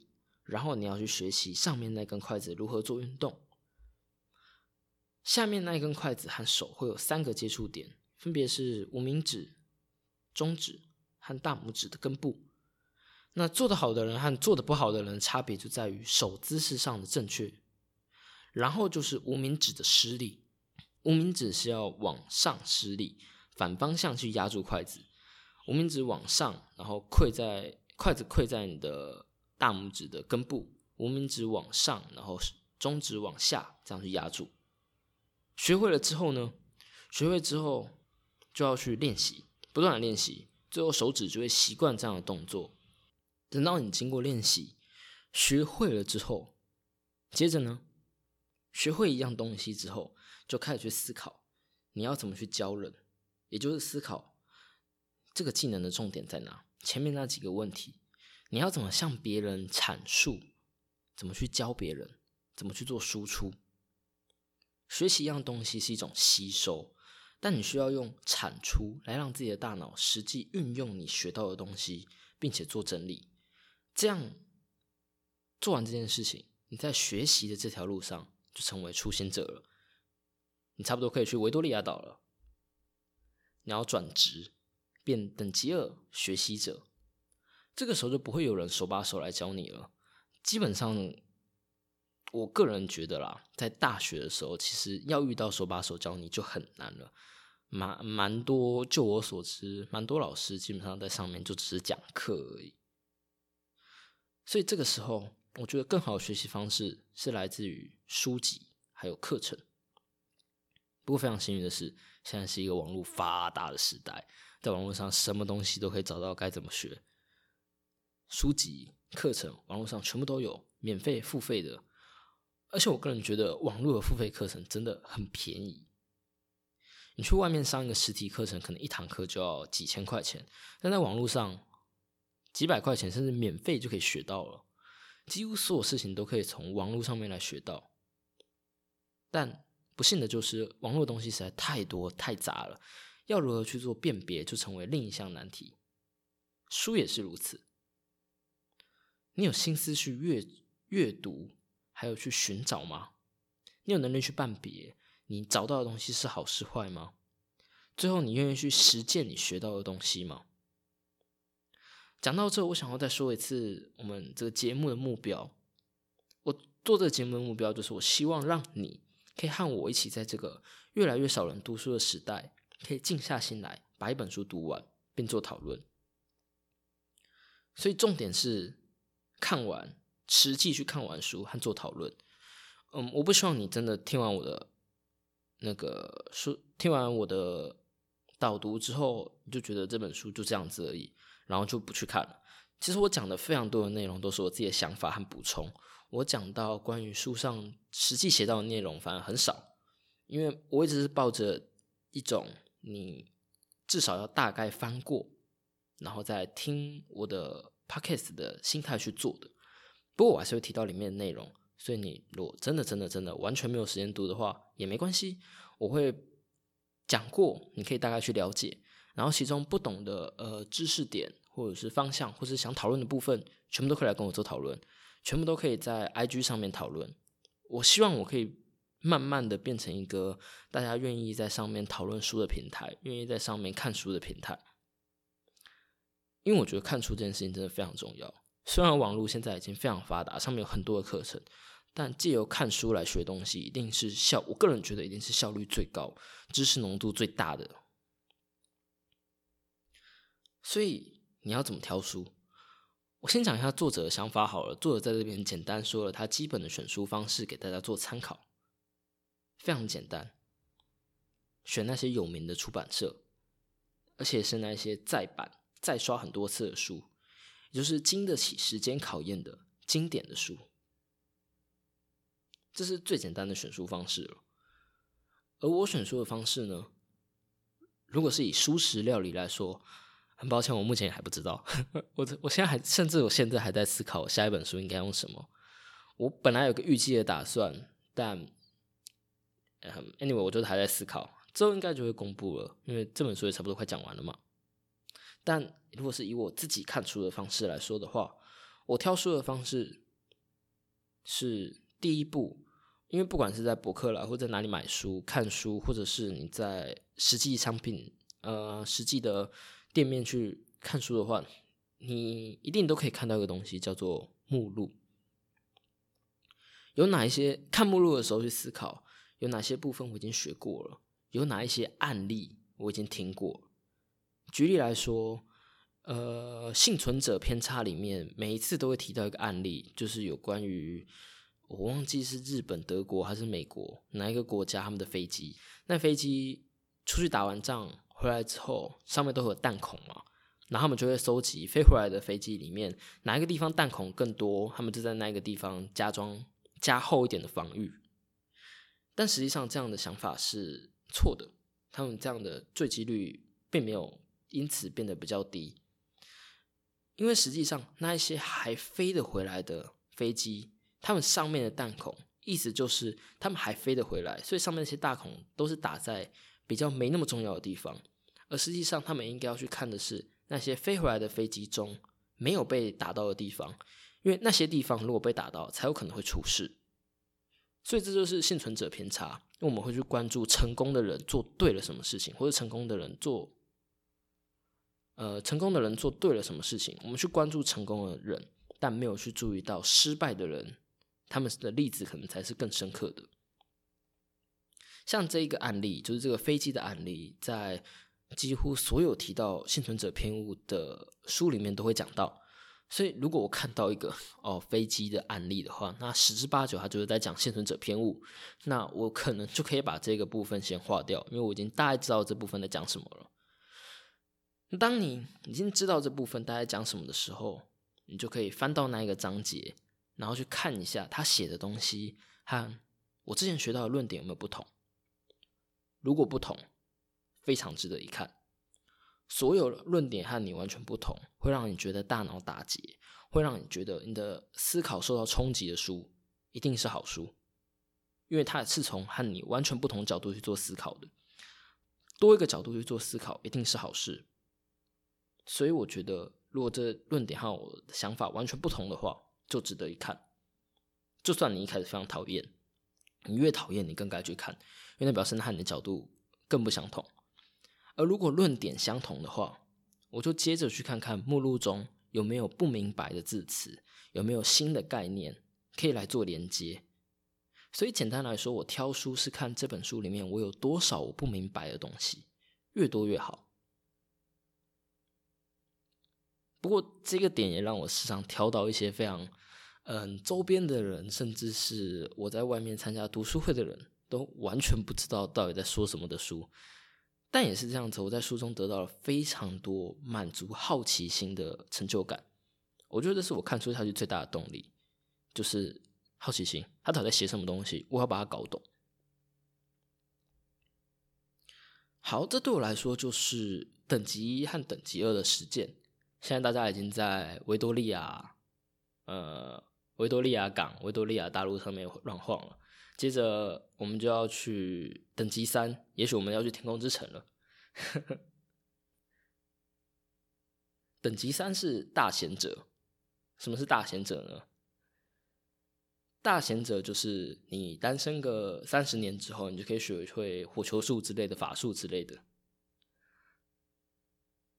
然后你要去学习上面那根筷子如何做运动。下面那一根筷子和手会有三个接触点，分别是无名指、中指和大拇指的根部。那做得好的人和做得不好的人差别就在于手姿势上的正确。然后就是无名指的施力，无名指是要往上施力，反方向去压住筷子。无名指往上，然后跪在筷子跪在你的大拇指的根部，无名指往上，然后中指往下，这样去压住。学会了之后呢？学会之后就要去练习，不断的练习，最后手指就会习惯这样的动作。等到你经过练习，学会了之后，接着呢？学会一样东西之后，就开始去思考你要怎么去教人，也就是思考这个技能的重点在哪。前面那几个问题，你要怎么向别人阐述，怎么去教别人，怎么去做输出。学习一样东西是一种吸收，但你需要用产出来让自己的大脑实际运用你学到的东西，并且做整理。这样做完这件事情，你在学习的这条路上。就成为初心者了，你差不多可以去维多利亚岛了。你要转职变等级二学习者，这个时候就不会有人手把手来教你了。基本上，我个人觉得啦，在大学的时候，其实要遇到手把手教你就很难了。蛮蛮多，就我所知，蛮多老师基本上在上面就只是讲课而已。所以这个时候。我觉得更好的学习方式是来自于书籍还有课程。不过非常幸运的是，现在是一个网络发达的时代，在网络上什么东西都可以找到该怎么学。书籍、课程，网络上全部都有，免费、付费的。而且我个人觉得，网络的付费课程真的很便宜。你去外面上一个实体课程，可能一堂课就要几千块钱，但在网络上几百块钱甚至免费就可以学到了。几乎所有事情都可以从网络上面来学到，但不幸的就是网络东西实在太多太杂了，要如何去做辨别，就成为另一项难题。书也是如此，你有心思去阅阅读，还有去寻找吗？你有能力去判别你找到的东西是好是坏吗？最后，你愿意去实践你学到的东西吗？讲到这，我想要再说一次我们这个节目的目标。我做这个节目的目标，就是我希望让你可以和我一起，在这个越来越少人读书的时代，可以静下心来把一本书读完，并做讨论。所以重点是看完实际去看完书和做讨论。嗯，我不希望你真的听完我的那个书，听完我的导读之后，你就觉得这本书就这样子而已，然后就不去看了。其实我讲的非常多的内容都是我自己的想法和补充。我讲到关于书上实际写到的内容，反而很少，因为我一直是抱着一种你至少要大概翻过，然后再听我的 podcast 的心态去做的。不过我还是会提到里面的内容，所以你如果真的真的真的完全没有时间读的话，也没关系，我会讲过，你可以大概去了解，然后其中不懂的呃知识点或者是方向，或是想讨论的部分，全部都可以来跟我做讨论。全部都可以在 IG 上面讨论。我希望我可以慢慢的变成一个大家愿意在上面讨论书的平台，愿意在上面看书的平台。因为我觉得看书这件事情真的非常重要。虽然网络现在已经非常发达，上面有很多的课程，但借由看书来学东西，一定是效。我个人觉得一定是效率最高、知识浓度最大的。所以你要怎么挑书？我先讲一下作者的想法好了。作者在这边简单说了他基本的选书方式，给大家做参考。非常简单，选那些有名的出版社，而且是那些再版、再刷很多次的书，也就是经得起时间考验的经典的书。这是最简单的选书方式了。而我选书的方式呢，如果是以书食料理来说。很抱歉，我目前还不知道。(laughs) 我我现在还甚至我现在还在思考下一本书应该用什么。我本来有个预计的打算，但，anyway，我就是还在思考。之后应该就会公布了，因为这本书也差不多快讲完了嘛。但如果是以我自己看书的方式来说的话，我挑书的方式是第一步，因为不管是在博客来或在哪里买书、看书，或者是你在实际商品呃实际的。店面去看书的话，你一定都可以看到一个东西，叫做目录。有哪一些看目录的时候去思考，有哪些部分我已经学过了，有哪一些案例我已经听过。举例来说，呃，幸存者偏差里面每一次都会提到一个案例，就是有关于我忘记是日本、德国还是美国哪一个国家他们的飞机，那飞机出去打完仗。回来之后，上面都有弹孔嘛，然后他们就会收集飞回来的飞机里面哪一个地方弹孔更多，他们就在那个地方加装加厚一点的防御。但实际上这样的想法是错的，他们这样的坠机率并没有因此变得比较低，因为实际上那一些还飞得回来的飞机，他们上面的弹孔，意思就是他们还飞得回来，所以上面那些大孔都是打在。比较没那么重要的地方，而实际上他们应该要去看的是那些飞回来的飞机中没有被打到的地方，因为那些地方如果被打到，才有可能会出事。所以这就是幸存者偏差，我们会去关注成功的人做对了什么事情，或者成功的人做，呃，成功的人做对了什么事情，我们去关注成功的人，但没有去注意到失败的人，他们的例子可能才是更深刻的。像这一个案例，就是这个飞机的案例，在几乎所有提到幸存者偏误的书里面都会讲到。所以，如果我看到一个哦飞机的案例的话，那十之八九他就是在讲幸存者偏误。那我可能就可以把这个部分先划掉，因为我已经大概知道这部分在讲什么了。当你已经知道这部分大概讲什么的时候，你就可以翻到那一个章节，然后去看一下他写的东西和我之前学到的论点有没有不同。如果不同，非常值得一看。所有论点和你完全不同，会让你觉得大脑打结，会让你觉得你的思考受到冲击的书，一定是好书，因为它是从和你完全不同角度去做思考的。多一个角度去做思考，一定是好事。所以我觉得，如果这论点和我的想法完全不同的话，就值得一看。就算你一开始非常讨厌，你越讨厌，你更该去看。因为那表示和你的角度更不相同，而如果论点相同的话，我就接着去看看目录中有没有不明白的字词，有没有新的概念可以来做连接。所以简单来说，我挑书是看这本书里面我有多少我不明白的东西，越多越好。不过这个点也让我时常挑到一些非常嗯，周边的人，甚至是我在外面参加读书会的人都完全不知道到底在说什么的书。但也是这样子，我在书中得到了非常多满足好奇心的成就感。我觉得这是我看书下去最大的动力，就是好奇心。他到底在写什么东西？我要把它搞懂。好，这对我来说就是等级一和等级二的实践。现在大家已经在维多利亚，呃，维多利亚港、维多利亚大陆上面乱晃了。接着我们就要去等级三，也许我们要去天空之城了。等级三是大贤者。什么是大贤者呢？大贤者就是你单身个三十年之后，你就可以学会火球术之类的法术之类的。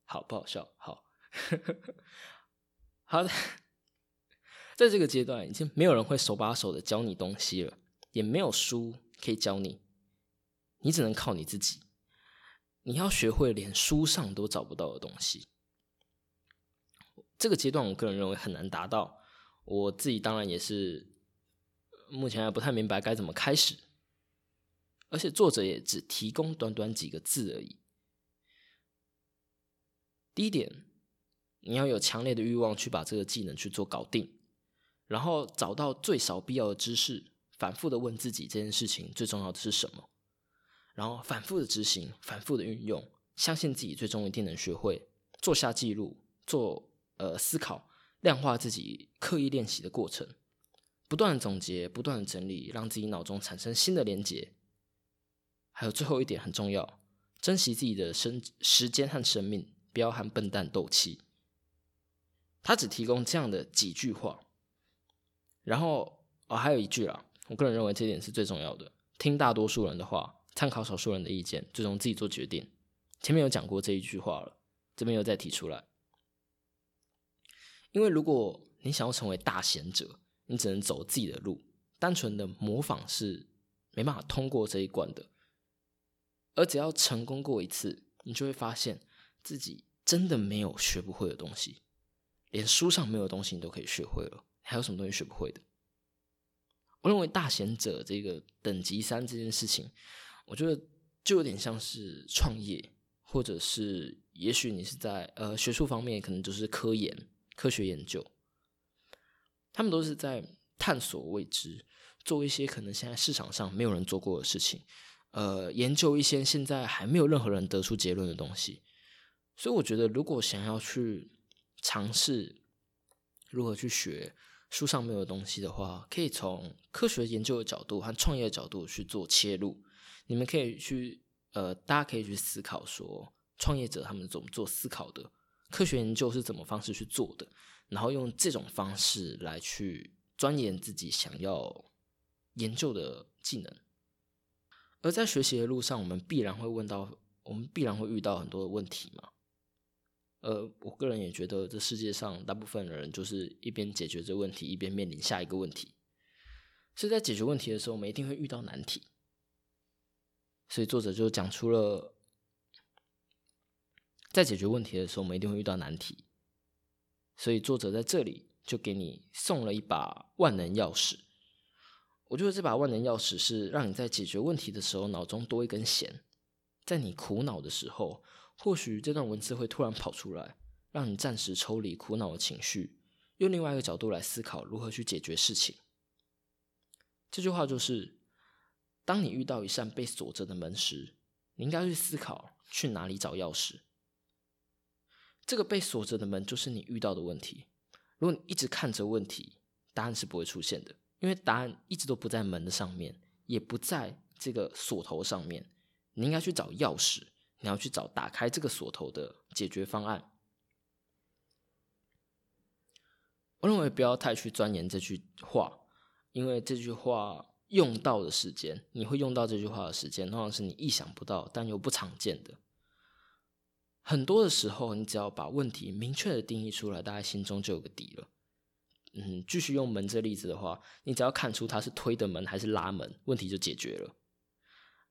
好不好笑？好，(laughs) 好的。在这个阶段，已经没有人会手把手的教你东西了，也没有书可以教你，你只能靠你自己。你要学会连书上都找不到的东西。这个阶段，我个人认为很难达到。我自己当然也是，目前还不太明白该怎么开始。而且作者也只提供短短几个字而已。第一点，你要有强烈的欲望去把这个技能去做搞定，然后找到最少必要的知识，反复的问自己这件事情最重要的是什么，然后反复的执行，反复的运用，相信自己最终一定能学会，做下记录，做。呃，思考、量化自己刻意练习的过程，不断的总结、不断的整理，让自己脑中产生新的连结。还有最后一点很重要，珍惜自己的生时间和生命，不要和笨蛋斗气。他只提供这样的几句话，然后哦，还有一句啊，我个人认为这点是最重要的：听大多数人的话，参考少数人的意见，最终自己做决定。前面有讲过这一句话了，这边又再提出来。因为如果你想要成为大贤者，你只能走自己的路，单纯的模仿是没办法通过这一关的。而只要成功过一次，你就会发现自己真的没有学不会的东西，连书上没有东西你都可以学会了，还有什么东西学不会的？我认为大贤者这个等级三这件事情，我觉得就有点像是创业，或者是也许你是在呃学术方面，可能就是科研。科学研究，他们都是在探索未知，做一些可能现在市场上没有人做过的事情，呃，研究一些现在还没有任何人得出结论的东西。所以，我觉得如果想要去尝试如何去学书上没有的东西的话，可以从科学研究的角度和创业的角度去做切入。你们可以去，呃，大家可以去思考说，创业者他们怎么做思考的。科学研究是怎么方式去做的？然后用这种方式来去钻研自己想要研究的技能。而在学习的路上，我们必然会问到，我们必然会遇到很多的问题嘛。呃，我个人也觉得，这世界上大部分人就是一边解决这问题，一边面临下一个问题。所以在解决问题的时候，我们一定会遇到难题。所以作者就讲出了。在解决问题的时候，我们一定会遇到难题，所以作者在这里就给你送了一把万能钥匙。我觉得这把万能钥匙是让你在解决问题的时候脑中多一根弦，在你苦恼的时候，或许这段文字会突然跑出来，让你暂时抽离苦恼的情绪，用另外一个角度来思考如何去解决事情。这句话就是：当你遇到一扇被锁着的门时，你应该去思考去哪里找钥匙。这个被锁着的门就是你遇到的问题。如果你一直看着问题，答案是不会出现的，因为答案一直都不在门的上面，也不在这个锁头上面。你应该去找钥匙，你要去找打开这个锁头的解决方案。我认为不要太去钻研这句话，因为这句话用到的时间，你会用到这句话的时间，通常是你意想不到但又不常见的。很多的时候，你只要把问题明确的定义出来，大家心中就有个底了。嗯，继续用门这例子的话，你只要看出它是推的门还是拉门，问题就解决了。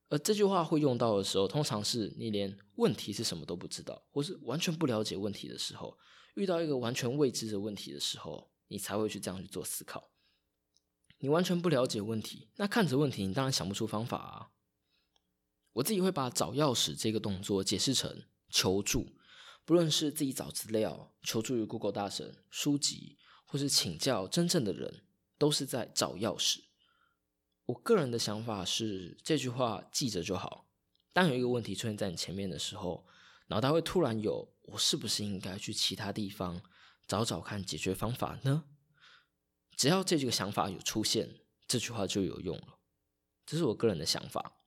而这句话会用到的时候，通常是你连问题是什么都不知道，或是完全不了解问题的时候，遇到一个完全未知的问题的时候，你才会去这样去做思考。你完全不了解问题，那看着问题，你当然想不出方法啊。我自己会把找钥匙这个动作解释成求助，不论是自己找资料、求助于 Google 大神、书籍，或是请教真正的人，都是在找钥匙。我个人的想法是，这句话记着就好。当有一个问题出现在你前面的时候，脑袋会突然有：我是不是应该去其他地方找找看解决方法呢？只要这几个想法有出现，这句话就有用了。这是我个人的想法。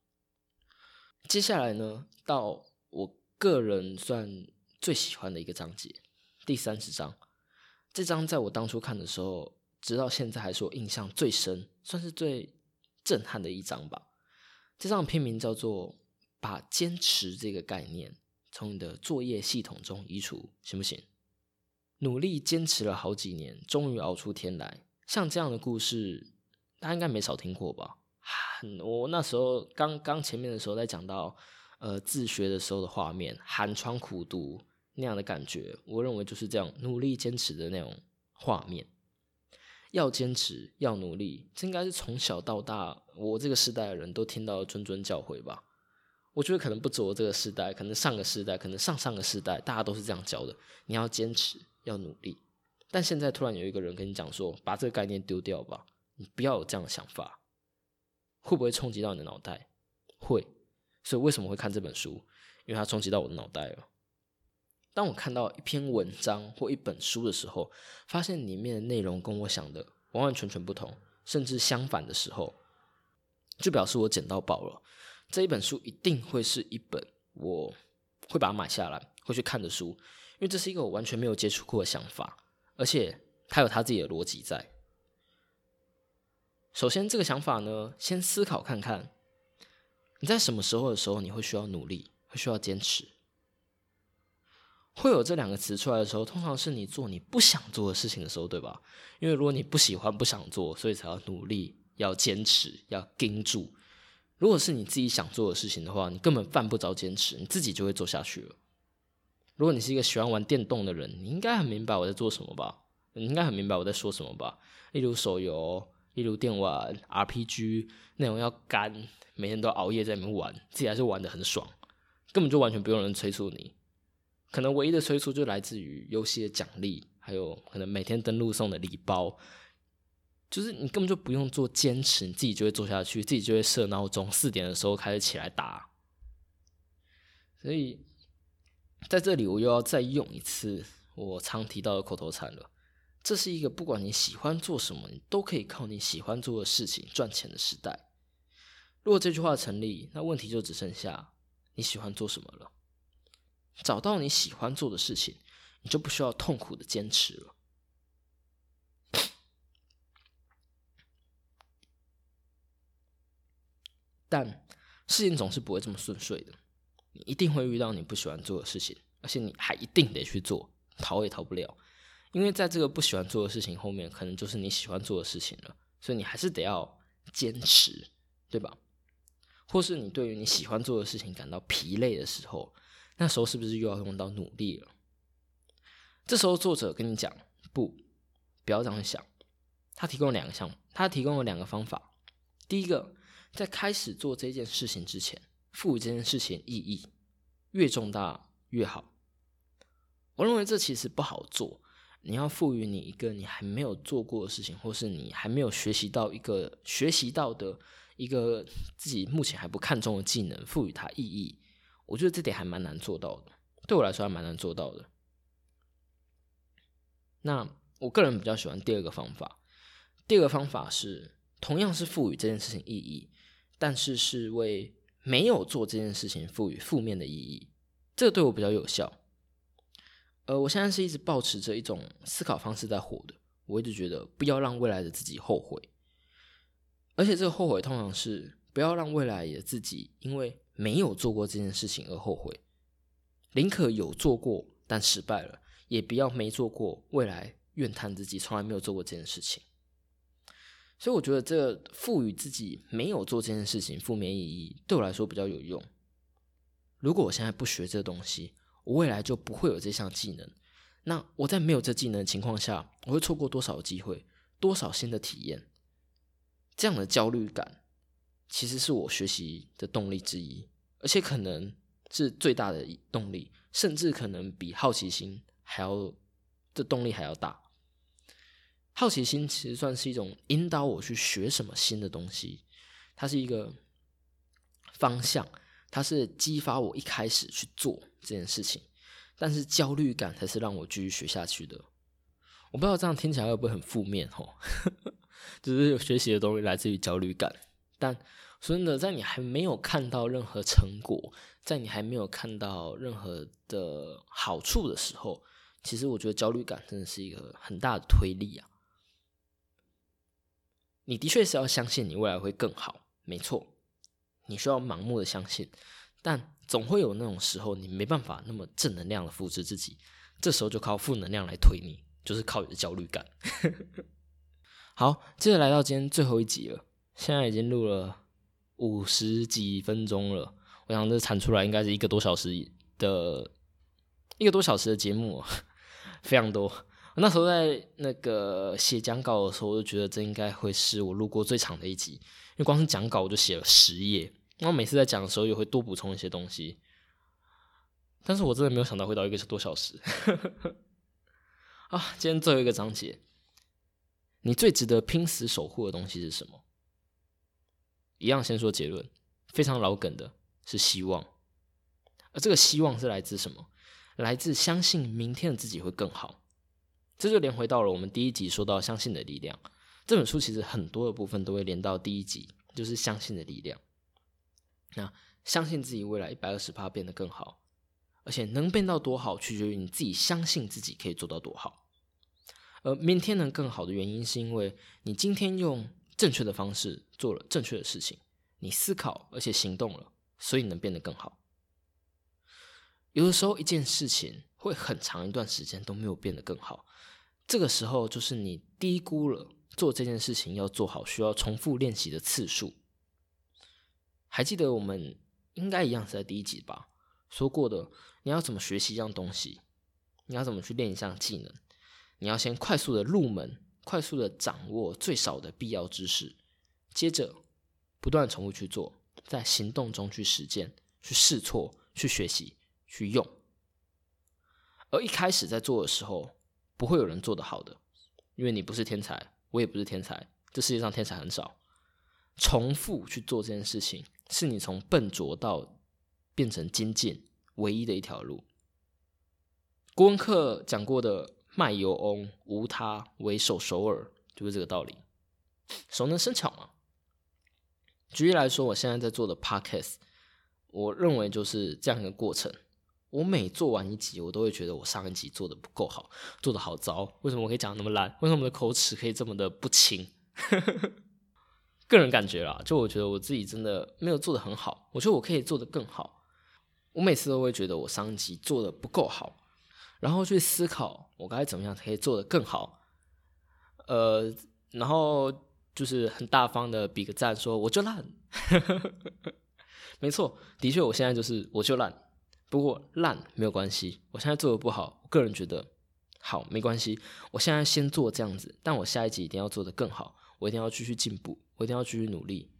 接下来呢，到我个人算最喜欢的一个章节，第三十章。这章在我当初看的时候，直到现在还是我印象最深，算是最。震撼的一章吧。这张片名叫做“把坚持这个概念从你的作业系统中移除”，行不行？努力坚持了好几年，终于熬出天来。像这样的故事，大家应该没少听过吧？我那时候刚刚前面的时候在讲到，呃，自学的时候的画面，寒窗苦读那样的感觉，我认为就是这样努力坚持的那种画面。要坚持，要努力，这应该是从小到大，我这个时代的人都听到的谆谆教诲吧。我觉得可能不止我这个时代，可能上个时代，可能上上个时代，大家都是这样教的。你要坚持，要努力。但现在突然有一个人跟你讲说，把这个概念丢掉吧，你不要有这样的想法，会不会冲击到你的脑袋？会。所以为什么会看这本书？因为它冲击到我的脑袋了。当我看到一篇文章或一本书的时候，发现里面的内容跟我想的完完全全不同，甚至相反的时候，就表示我捡到宝了。这一本书一定会是一本我会把它买下来会去看的书，因为这是一个我完全没有接触过的想法，而且它有它自己的逻辑在。首先，这个想法呢，先思考看看，你在什么时候的时候你会需要努力，会需要坚持。会有这两个词出来的时候，通常是你做你不想做的事情的时候，对吧？因为如果你不喜欢、不想做，所以才要努力、要坚持、要盯住。如果是你自己想做的事情的话，你根本犯不着坚持，你自己就会做下去了。如果你是一个喜欢玩电动的人，你应该很明白我在做什么吧？你应该很明白我在说什么吧？例如手游，例如电玩 RPG，内容要干，每天都熬夜在里面玩，自己还是玩的很爽，根本就完全不用人催促你。可能唯一的催促就来自于游戏的奖励，还有可能每天登录送的礼包，就是你根本就不用做坚持，你自己就会做下去，自己就会设闹钟，四点的时候开始起来打。所以在这里，我又要再用一次我常提到的口头禅了：这是一个不管你喜欢做什么，你都可以靠你喜欢做的事情赚钱的时代。如果这句话成立，那问题就只剩下你喜欢做什么了。找到你喜欢做的事情，你就不需要痛苦的坚持了。(sniffs) 但事情总是不会这么顺遂的，你一定会遇到你不喜欢做的事情，而且你还一定得去做，逃也逃不了。因为在这个不喜欢做的事情后面，可能就是你喜欢做的事情了，所以你还是得要坚持，对吧？或是你对于你喜欢做的事情感到疲累的时候。那时候是不是又要用到努力了？这时候作者跟你讲，不，不要这样想。他提供了两个项目，他提供了两个方法。第一个，在开始做这件事情之前，赋予这件事情意义，越重大越好。我认为这其实不好做。你要赋予你一个你还没有做过的事情，或是你还没有学习到一个学习到的一个自己目前还不看重的技能，赋予它意义。我觉得这点还蛮难做到的，对我来说还蛮难做到的。那我个人比较喜欢第二个方法。第二个方法是同样是赋予这件事情意义，但是是为没有做这件事情赋予负面的意义。这个对我比较有效。呃，我现在是一直保持着一种思考方式在活的。我一直觉得不要让未来的自己后悔，而且这个后悔通常是不要让未来的自己因为。没有做过这件事情而后悔，宁可有做过但失败了，也不要没做过，未来怨叹自己从来没有做过这件事情。所以我觉得这赋予自己没有做这件事情负面意义，对我来说比较有用。如果我现在不学这东西，我未来就不会有这项技能。那我在没有这技能的情况下，我会错过多少机会，多少新的体验？这样的焦虑感，其实是我学习的动力之一，而且可能是最大的动力，甚至可能比好奇心还要的动力还要大。好奇心其实算是一种引导我去学什么新的东西，它是一个方向，它是激发我一开始去做这件事情。但是焦虑感才是让我继续学下去的。我不知道这样听起来会不会很负面吼？(laughs) 就是学习的东西来自于焦虑感。但说真的，在你还没有看到任何成果，在你还没有看到任何的好处的时候，其实我觉得焦虑感真的是一个很大的推力啊。你的确是要相信你未来会更好，没错，你需要盲目的相信，但总会有那种时候，你没办法那么正能量的复制自己，这时候就靠负能量来推你，就是靠你的焦虑感。(laughs) 好，接着来到今天最后一集了，现在已经录了五十几分钟了，我想这产出来应该是一个多小时的，一个多小时的节目，非常多。那时候在那个写讲稿的时候，我就觉得这应该会是我录过最长的一集，因为光是讲稿我就写了十页，然后每次在讲的时候也会多补充一些东西。但是我真的没有想到会到一个多小时。(laughs) 啊，今天最后一个章节，你最值得拼死守护的东西是什么？一样先说结论，非常老梗的是希望，而这个希望是来自什么？来自相信明天的自己会更好。这就连回到了我们第一集说到相信的力量这本书，其实很多的部分都会连到第一集，就是相信的力量。那相信自己未来一百二十趴变得更好，而且能变到多好，取决于你自己相信自己可以做到多好。而明天能更好的原因，是因为你今天用正确的方式做了正确的事情，你思考而且行动了，所以能变得更好。有的时候，一件事情会很长一段时间都没有变得更好。这个时候，就是你低估了做这件事情要做好需要重复练习的次数。还记得我们应该一样是在第一集吧说过的，你要怎么学习一样东西，你要怎么去练一项技能，你要先快速的入门，快速的掌握最少的必要知识，接着不断重复去做，在行动中去实践，去试错，去学习，去用。而一开始在做的时候。不会有人做得好的，因为你不是天才，我也不是天才，这世界上天才很少。重复去做这件事情，是你从笨拙到变成精进唯一的一条路。郭文克讲过的“卖油翁无他，唯手首尔”，就是这个道理。熟能生巧嘛。举例来说，我现在在做的 podcast，我认为就是这样一个过程。我每做完一集，我都会觉得我上一集做的不够好，做的好糟。为什么我可以讲那么烂？为什么我的口齿可以这么的不清？(laughs) 个人感觉啦，就我觉得我自己真的没有做的很好。我觉得我可以做的更好。我每次都会觉得我上一集做的不够好，然后去思考我该怎么样可以做的更好。呃，然后就是很大方的比个赞，说我就烂。(laughs) 没错，的确，我现在就是我就烂。不过烂没有关系，我现在做的不好，我个人觉得好没关系。我现在先做这样子，但我下一集一定要做的更好，我一定要继续进步，我一定要继续努力，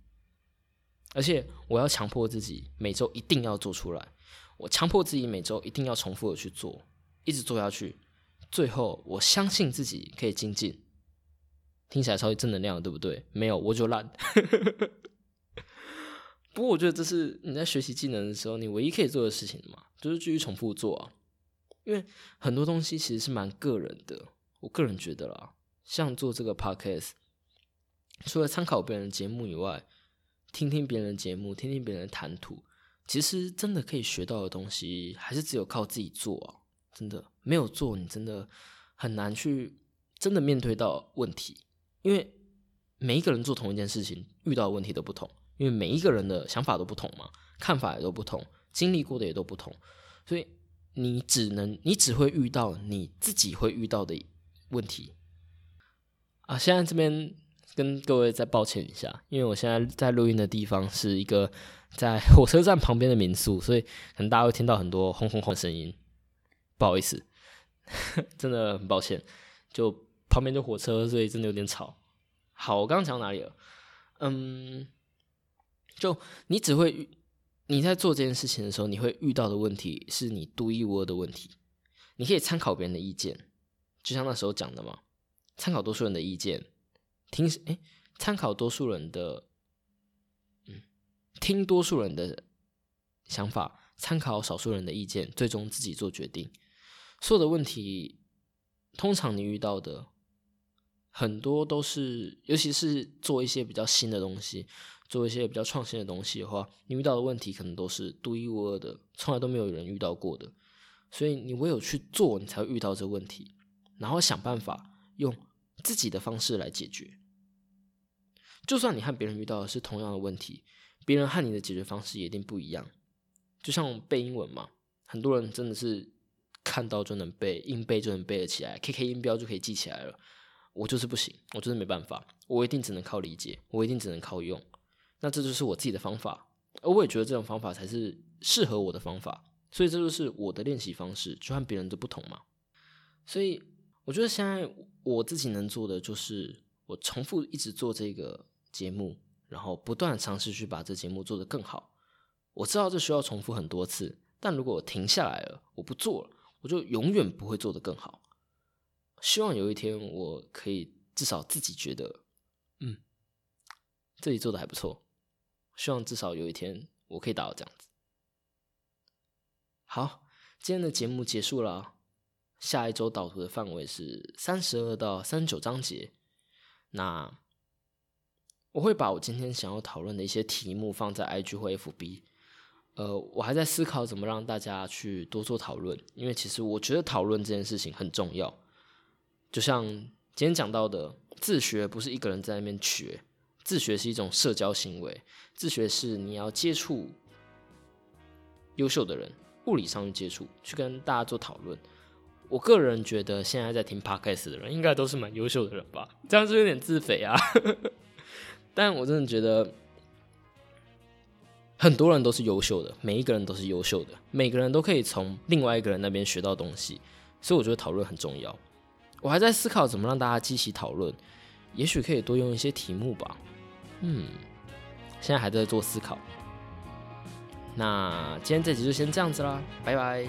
而且我要强迫自己每周一定要做出来，我强迫自己每周一定要重复的去做，一直做下去，最后我相信自己可以精进。听起来超级正能量，对不对？没有我就烂。(laughs) 不过我觉得这是你在学习技能的时候，你唯一可以做的事情嘛，就是继续重复做啊。因为很多东西其实是蛮个人的，我个人觉得啦，像做这个 podcast，除了参考别人的节目以外，听听别人的节目，听听别人的谈吐，其实真的可以学到的东西，还是只有靠自己做啊。真的没有做，你真的很难去真的面对到问题，因为每一个人做同一件事情，遇到的问题都不同。因为每一个人的想法都不同嘛，看法也都不同，经历过的也都不同，所以你只能你只会遇到你自己会遇到的问题啊。现在这边跟各位再抱歉一下，因为我现在在录音的地方是一个在火车站旁边的民宿，所以可能大家会听到很多轰轰轰的声音，不好意思。(laughs) 真的很抱歉，就旁边就火车，所以真的有点吵。好，我刚刚讲哪里了？嗯，就你只会你在做这件事情的时候，你会遇到的问题是你独一无二的问题。你可以参考别人的意见，就像那时候讲的嘛，参考多数人的意见，听诶，参考多数人的，嗯，听多数人的想法，参考少数人的意见，最终自己做决定。所有的问题，通常你遇到的很多都是，尤其是做一些比较新的东西，做一些比较创新的东西的话，你遇到的问题可能都是独一无二的，从来都没有人遇到过的。所以你唯有去做，你才会遇到这问题，然后想办法用自己的方式来解决。就算你和别人遇到的是同样的问题，别人和你的解决方式也一定不一样。就像背英文嘛，很多人真的是看到就能背，硬背就能背得起来，K K 音标就可以记起来了。我就是不行，我真的没办法，我一定只能靠理解，我一定只能靠用。那这就是我自己的方法，而我也觉得这种方法才是适合我的方法。所以这就是我的练习方式，就和别人的不同嘛。所以我觉得现在我自己能做的就是，我重复一直做这个节目，然后不断尝试去把这节目做得更好。我知道这需要重复很多次，但如果我停下来了，我不做了，我就永远不会做得更好。希望有一天我可以至少自己觉得，嗯，自己做的还不错。希望至少有一天我可以达到这样子。好，今天的节目结束了。下一周导图的范围是三十二到三十九章节。那我会把我今天想要讨论的一些题目放在 IG 或 FB。呃，我还在思考怎么让大家去多做讨论，因为其实我觉得讨论这件事情很重要。就像今天讲到的，自学不是一个人在那边学，自学是一种社交行为，自学是你要接触优秀的人。物理上去接触，去跟大家做讨论。我个人觉得，现在在听 podcast 的人，应该都是蛮优秀的人吧？这样是有点自肥啊。(laughs) 但我真的觉得，很多人都是优秀的，每一个人都是优秀的，每个人都可以从另外一个人那边学到东西。所以我觉得讨论很重要。我还在思考怎么让大家积极讨论，也许可以多用一些题目吧。嗯，现在还在做思考。那今天这集就先这样子啦，拜拜。